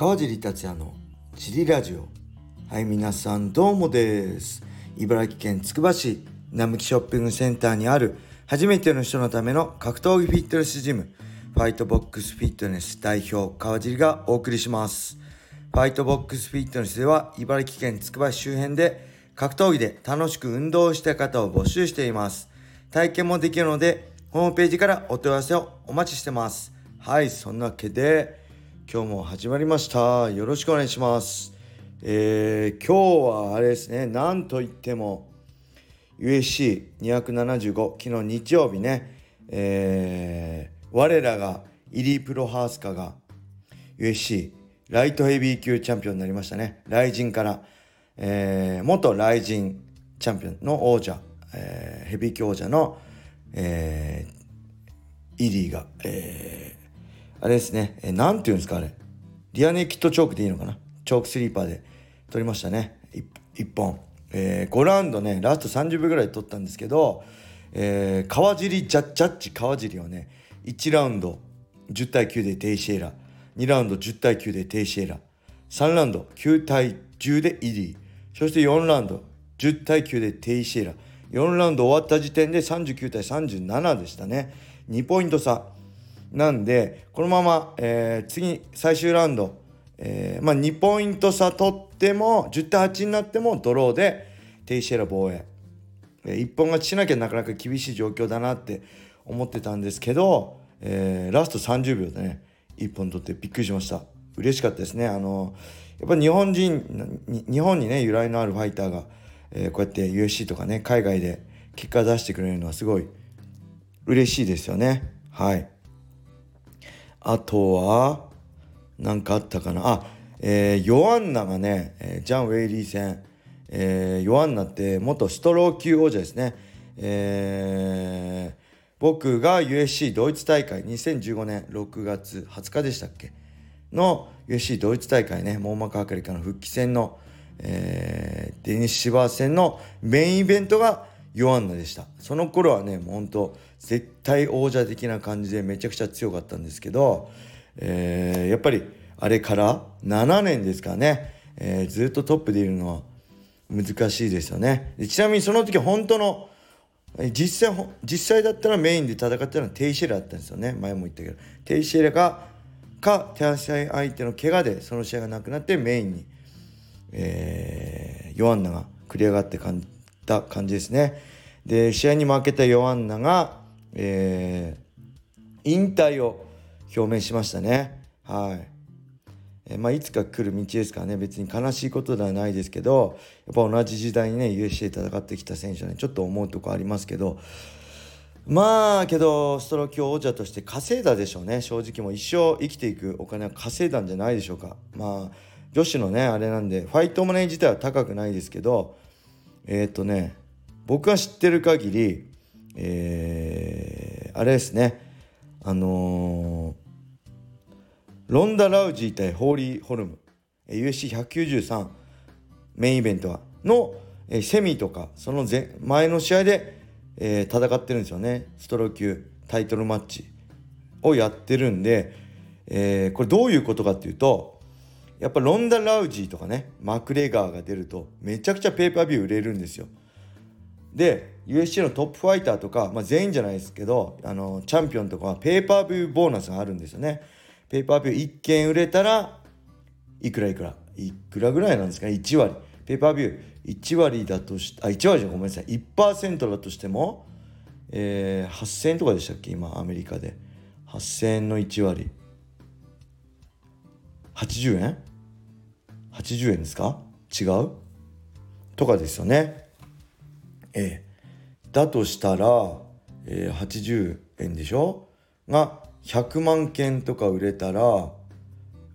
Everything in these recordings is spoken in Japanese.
川尻達也のチリラジオ。はい皆さんどうもです。茨城県つくば市並木ショッピングセンターにある初めての人のための格闘技フィットネスジムファイトボックスフィットネス代表川尻がお送りします。ファイトボックスフィットネスでは茨城県つくば市周辺で格闘技で楽しく運動した方を募集しています。体験もできるのでホームページからお問い合わせをお待ちしてます。はいそんなわけで今日も始まりました。よろしくお願いします。えー、今日はあれですね。なんといっても USC275 昨日日曜日ね。えー、我らがイリー・プロハースカが USC ライトヘビー級チャンピオンになりましたね。ライジンから、えー、元ライジンチャンピオンの王者、えー、ヘビー級王者の、えー、イリーが、えー、あれですね、えー、なんていうんですかあれ。 rear naked choke でいいのかな？チョークスリーパーで取りましたね。1本。えー、5ラウンドね、ラスト30秒ぐらいで取ったんですけど、えー、川尻ジャッジャッジ川尻をね、1ラウンド10対9でテイシエラ。2ラウンド10対9でテイシエラ3ラウンド9対10でイリーそして4ラウンド10対9でテイシエラ4ラウンド終わった時点で39対37でしたね2ポイント差なんでこのまま、えー、次最終ラウンド、えー、まあ、2ポイント差取っても10対8になってもドローでテイシエラ防衛、えー、一本勝ちしなきゃなかなか厳しい状況だなって思ってたんですけど、えー、ラスト30秒でね1本取ってびっくりしました。嬉しかったですね。あのやっぱ日本人日本にね由来のあるファイターが、えー、こうやって USC とかね海外で結果出してくれるのはすごい嬉しいですよね。はい。あとは何かあったかな？あえー、ヨアンナがね、えー、ジャン・ウェイリー戦、えー、ヨアンナって元ストロー級王者ですね、えー、僕が USC ドイツ大会2015年6月20日でしたっけ？の USC ドイツ大会ね網膜剥離からの復帰戦の、えー、デニス・シバー戦のメインイベントがヨアンナでした。その頃はねもうほんと絶対王者的な感じでめちゃくちゃ強かったんですけど、えー、やっぱりあれから7年ですかね、えー、ずっとトップでいるのは難しいですよね。ちなみにその時本当の実際実際だったらメインで戦ってたのはテイシェラだったんですよね。前も言ったけど。テイシェラがか手足相手の怪我でその試合がなくなってメインに、えー、ヨアンナが繰り上がって感じた感じですね。で試合に負けたヨアンナが、えー、引退を表明しましたね。はい。えまあ、いつか来る道ですからね。別に悲しいことではないですけどやっぱ同じ時代にね USC 戦ってきた選手はねちょっと思うとこありますけど。まあけどストローキ王者として稼いだでしょうね。正直もう一生生きていくお金は稼いだんじゃないでしょうか。まあ女子のねあれなんでファイトマネー自体は高くないですけどえっ、ー、とね僕が知ってる限りえー、あれですね。あのーロンダ・ラウジー対ホーリー・ホルム。USC193 メインイベントは。のセミとかその前の試合で、えー、戦ってるんですよね。ストロー級タイトルマッチをやってるんで、えー、これどういうことかっていうとやっぱロンダ・ラウジーとかねマクレガーが出るとめちゃくちゃペーパービュー売れるんですよ。で USC のトップファイターとか、まあ、全員じゃないですけどあのチャンピオンとかはペーパービューボーナスがあるんですよね。ペーパービュー1件売れたらいくらいくらいくらぐらいなんですかね1割。ペーパービュー1割だとしあ1割じゃごめんなさい。1%だとしても、えー、8000円とかでしたっけ今アメリカで。8000円の1割。80円？?80 円ですか？違う？とかですよね。ええ。だとしたら、えー、80円でしょ？が100万件とか売れたら、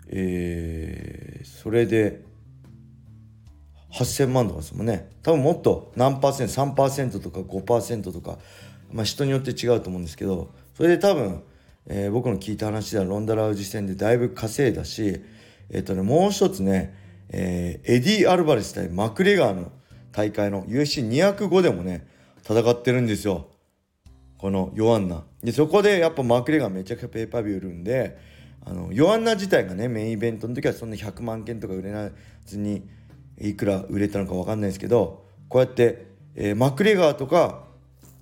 えー、それで8000万とかですもんね。多分もっと何パーセント3%とか5%とか、まあ、人によって違うと思うんですけどそれで多分、えー、僕の聞いた話ではロンダ・ラウジ戦でだいぶ稼いだし、えっ、ー、とね、もう一つね、えー、エディ・アルバレス対マクレガーの大会の USC205 でもね戦ってるんですよ。このヨアンナ。でそこでやっぱマクレがめちゃくちゃペーパービュー売るんであのヨアンナ自体がねメインイベントの時はそんな100万件とか売れないずにいくら売れたのか分かんないですけどこうやって、えー、マクレガーとか、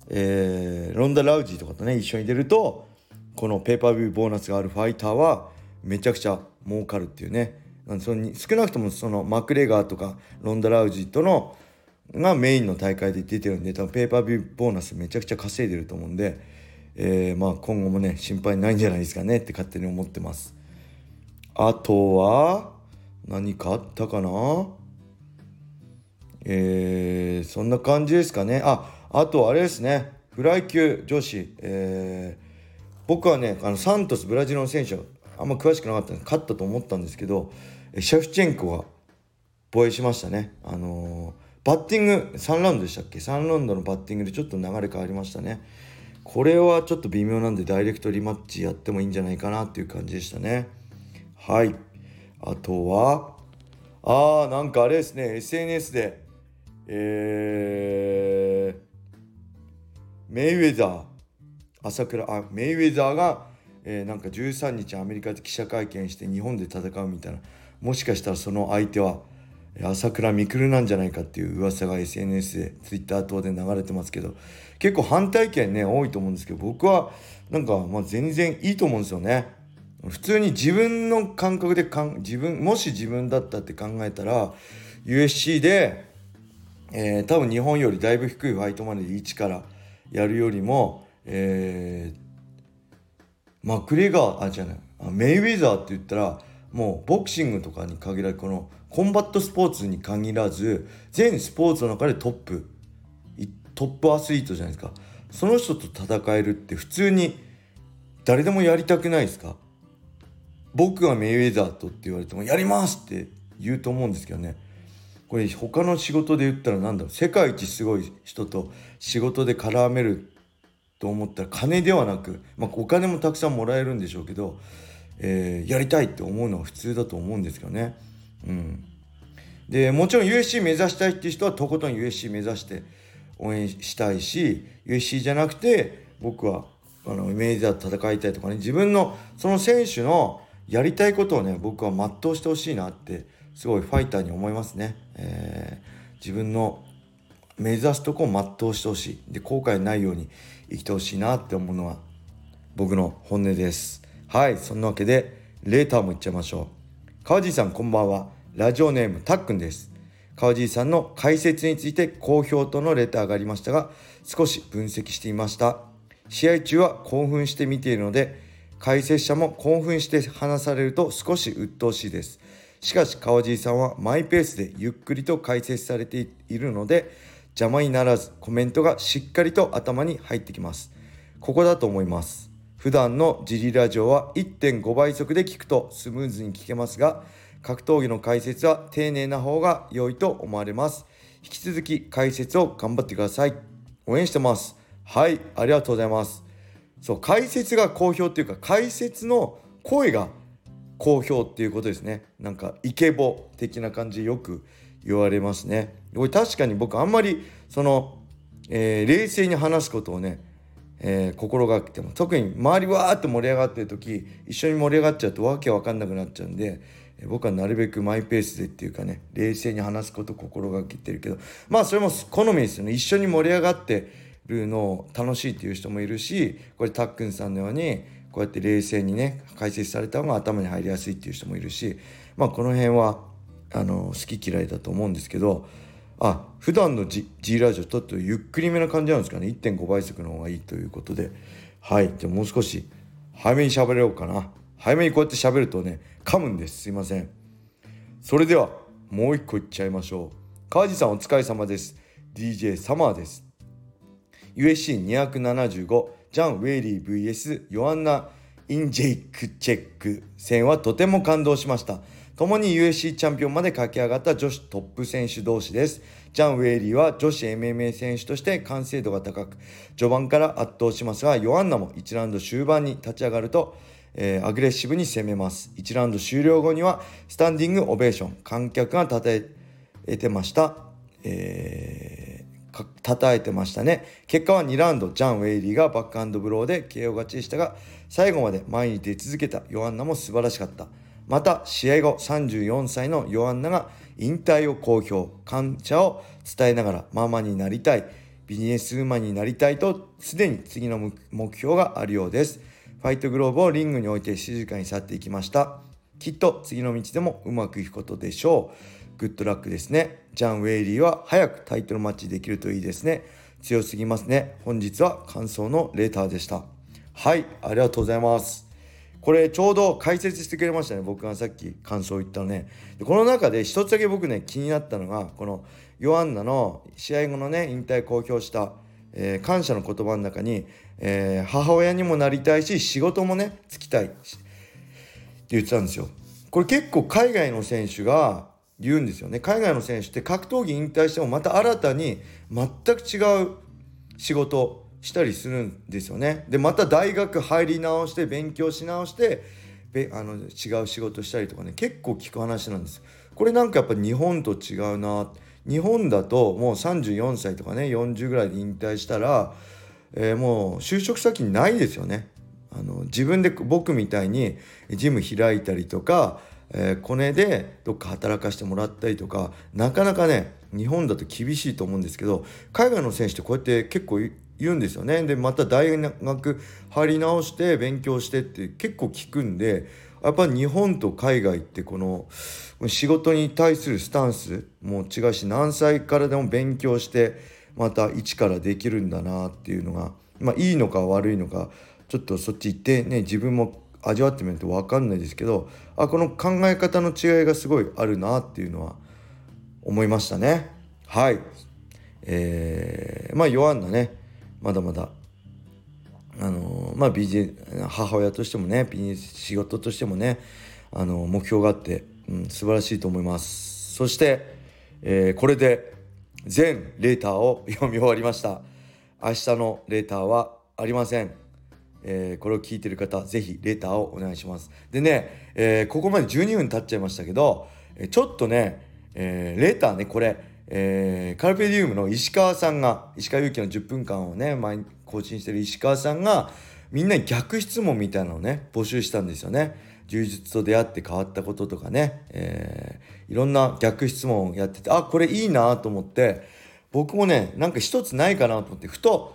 えー、ロンダ・ラウジーとかとね一緒に出るとこのペーパービューボーナスがあるファイターはめちゃくちゃ儲かるっていうねその少なくともそのマクレガーとかロンダ・ラウジーとのがメインの大会で出てるんで多分ペーパービューボーナスめちゃくちゃ稼いでると思うんで、えー、まあ今後もね心配ないんじゃないですかねって勝手に思ってます。あとは何かあったかな？えー、そんな感じですかね。ああとあれですね。フライ級女子、えー、僕はねあのサントスブラジルの選手あんま詳しくなかったんで勝ったと思ったんですけどシェフチェンコが防衛しましたね。あのーバッティング3ラウンドでしたっけ？3ラウンドのバッティングでちょっと流れ変わりましたね。これはちょっと微妙なんでダイレクトリマッチやってもいいんじゃないかなっていう感じでしたね。はい。あとはあーなんかあれですね。SNS でえー、メイウェザー朝倉あメイウェザーが、えー、なんか13日アメリカで記者会見して日本で戦うみたいなもしかしたらその相手は朝倉未来なんじゃないかっていう噂が SNS で Twitter 等で流れてますけど結構反対意見ね多いと思うんですけど僕はなんかまあ全然いいと思うんですよね。普通に自分の感覚でかん自分もし自分だったって考えたら USC で、えー、多分日本よりだいぶ低いファイトマネーで1からやるよりも、えー、マクレガーあじゃないメイウェザーって言ったらもうボクシングとかに限らずこのコンバットスポーツに限らず全スポーツの中でトップトップアスリートじゃないですか。その人と戦えるって普通に誰でもやりたくないですか？僕がメイウェザーとって言われてもやりますって言うと思うんですけどね。これ他の仕事で言ったら何だろう。世界一すごい人と仕事で絡めると思ったら金ではなく、まあ、お金もたくさんもらえるんでしょうけど、えー、やりたいって思うのは普通だと思うんですけどね。うん、でもちろん USC 目指したいっていう人はとことん USC 目指して応援したいし USC じゃなくて僕はあのイメージだと戦いたいとかね自分のその選手のやりたいことをね僕は全うしてほしいなってすごいファイターに思いますね。えー、自分の目指すとこを全うしてほしいで後悔ないように生きてほしいなって思うのは僕の本音です。はいそんなわけでレーターもいっちゃいましょう。川地さんこんばんは。ラジオネームたっくんです。川地さんの解説について好評とのレターがありましたが、少し分析していました。試合中は興奮して見ているので、解説者も興奮して話されると少し鬱陶しいです。しかし川地さんはマイペースでゆっくりと解説されているので、邪魔にならずコメントがしっかりと頭に入ってきます。ここだと思います。普段のジリラジオは1.5倍速で聞くとスムーズに聞けますが、格闘技の解説は丁寧な方が良いと思われます。引き続き解説を頑張ってください。応援してます。はい、ありがとうございます。そう、解説が好評っていうか、解説の声が好評っていうことですね。なんか、イケボ的な感じよく言われますね。これ確かに僕あんまり、その、えー、冷静に話すことをね、えー、心がけても特に周りわーって盛り上がってる時一緒に盛り上がっちゃうとわけわかんなくなっちゃうんで僕はなるべくマイペースでっていうかね冷静に話すことを心がけてるけどまあそれも好みですよね一緒に盛り上がってるのを楽しいっていう人もいるしこれたっくんさんのようにこうやって冷静にね解説された方が頭に入りやすいっていう人もいるしまあこの辺はあの好き嫌いだと思うんですけどあ普段の G, G ラジオちょっとゆっくりめな感じなんですかね。1.5倍速の方がいいということで。はい。じゃもう少し早めに喋ろうかな。早めにこうやって喋るとね噛むんです。すいません。それではもう一個いっちゃいましょう。川地さんお疲れ様です。DJ サマーです。USC275 ジャン・ウェイリー VS ヨアンナ・インジェイクチェック戦はとても感動しました。共に USC チャンピオンまで駆け上がった女子トップ選手同士です。ジャン・ウェイリーは女子 MMA 選手として完成度が高く、序盤から圧倒しますが、ヨアンナも1ラウンド終盤に立ち上がると、えー、アグレッシブに攻めます。1ラウンド終了後にはスタンディングオベーション、観客が称えてました。えー、称えてましたね結果は2ラウンドジャン・ウェイリーがバックハンドブローで KO 勝ちでしたが最後まで前に出続けたヨアンナも素晴らしかったまた試合後34歳のヨアンナが引退を公表。感謝を伝えながらママになりたい。ビジネスウーマンになりたいとすでに次の目標があるようです。ファイトグローブをリングに置いて静かに去っていきました。きっと次の道でもうまくいくことでしょう。グッドラックですね。ジャン・ウェイリーは早くタイトルマッチできるといいですね。強すぎますね。本日は感想のレーターでした。はいありがとうございます。これちょうど解説してくれましたね。僕がさっき感想を言ったのね。でこの中で一つだけ僕ね気になったのがこのヨアンナの試合後のね引退公表した、えー、感謝の言葉の中に、えー、母親にもなりたいし仕事もねつきたい。って言ってたんですよ。これ結構海外の選手が言うんですよね。海外の選手って格闘技引退してもまた新たに全く違う仕事したりするんですよね。でまた大学入り直して勉強し直してあの違う仕事したりとかね結構聞く話なんです。これなんかやっぱ日本と違うな日本だともう34歳とかね40ぐらいで引退したら、えー、もう就職先ないですよね。あの自分で僕みたいにジム開いたりとか、えー、コネでどっか働かしてもらったりとかなかなかね日本だと厳しいと思うんですけど海外の選手ってこうやって結構言うんですよね。でまた大学入り直して勉強してって結構聞くんでやっぱ日本と海外ってこの仕事に対するスタンスも違うし何歳からでも勉強してまた一からできるんだなっていうのがまあいいのか悪いのかちょっとそっち行ってね自分も味わってみると分かんないですけどあこの考え方の違いがすごいあるなっていうのは思いましたね。はい。えー、まあ弱んだね。まだまだあのまあビジ母親としてもねビジネス仕事としてもねあの目標があって、うん、素晴らしいと思います。そして、えー、これで全レーターを 読み終わりました。明日のレーターはありません。えー、これを聞いてる方是非レーターをお願いします。でね、えー、ここまで12分経っちゃいましたけどちょっとね、え、レーターねこれえー、カルペディウムの石川さんが石川祐希の10分間をね前更新してる石川さんがみんなに逆質問みたいなのをね募集したんですよね。充実と出会って変わったこととかね、えー、いろんな逆質問をやっててあこれいいなと思って僕もねなんか一つないかなと思ってふと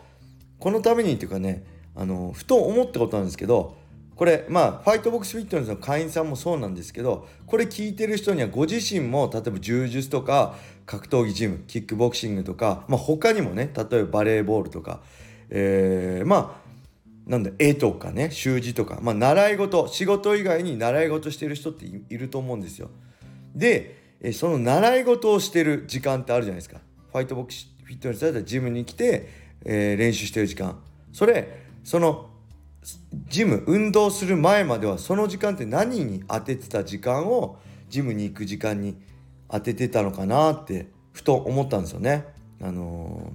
このためにっていうかねあのふと思ったことなんですけどこれまあファイトボックスフィットネスの会員さんもそうなんですけどこれ聞いてる人にはご自身も例えば柔術とか格闘技ジムキックボクシングとか、まあ、他にもね例えばバレーボールとか、えー、まあなんだ絵とかね習字とか、まあ、習い事仕事以外に習い事してる人っていると思うんですよ。でその習い事をしてる時間ってあるじゃないですか。ファイトボックスフィットネスだったらジムに来て、えー、練習してる時間。それそのジム運動する前まではその時間って何に当ててた時間をジムに行く時間に当ててたのかなってふと思ったんですよね。あの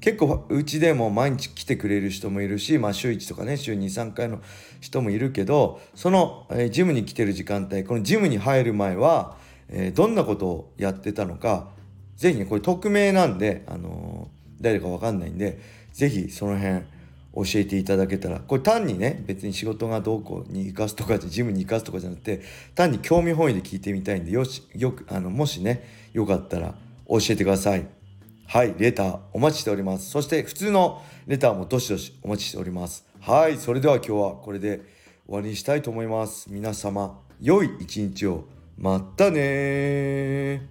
ー、結構うちでも毎日来てくれる人もいるし、まあ、週1とかね週23回の人もいるけどその、えー、ジムに来てる時間帯このジムに入る前は、えー、どんなことをやってたのか是非ねこれ匿名なんで、あの誰か分かんないんで是非その辺教えていただけたら。これ単にね別に仕事がどうこうに生かすとかジムに生かすとかじゃなくて単に興味本位で聞いてみたいんでよしよくあのもしねよかったら教えてください。はいレターお待ちしております。そして普通のレターもどしどしお待ちしております。はいそれでは今日はこれで終わりにしたいと思います。皆様良い一日を。またね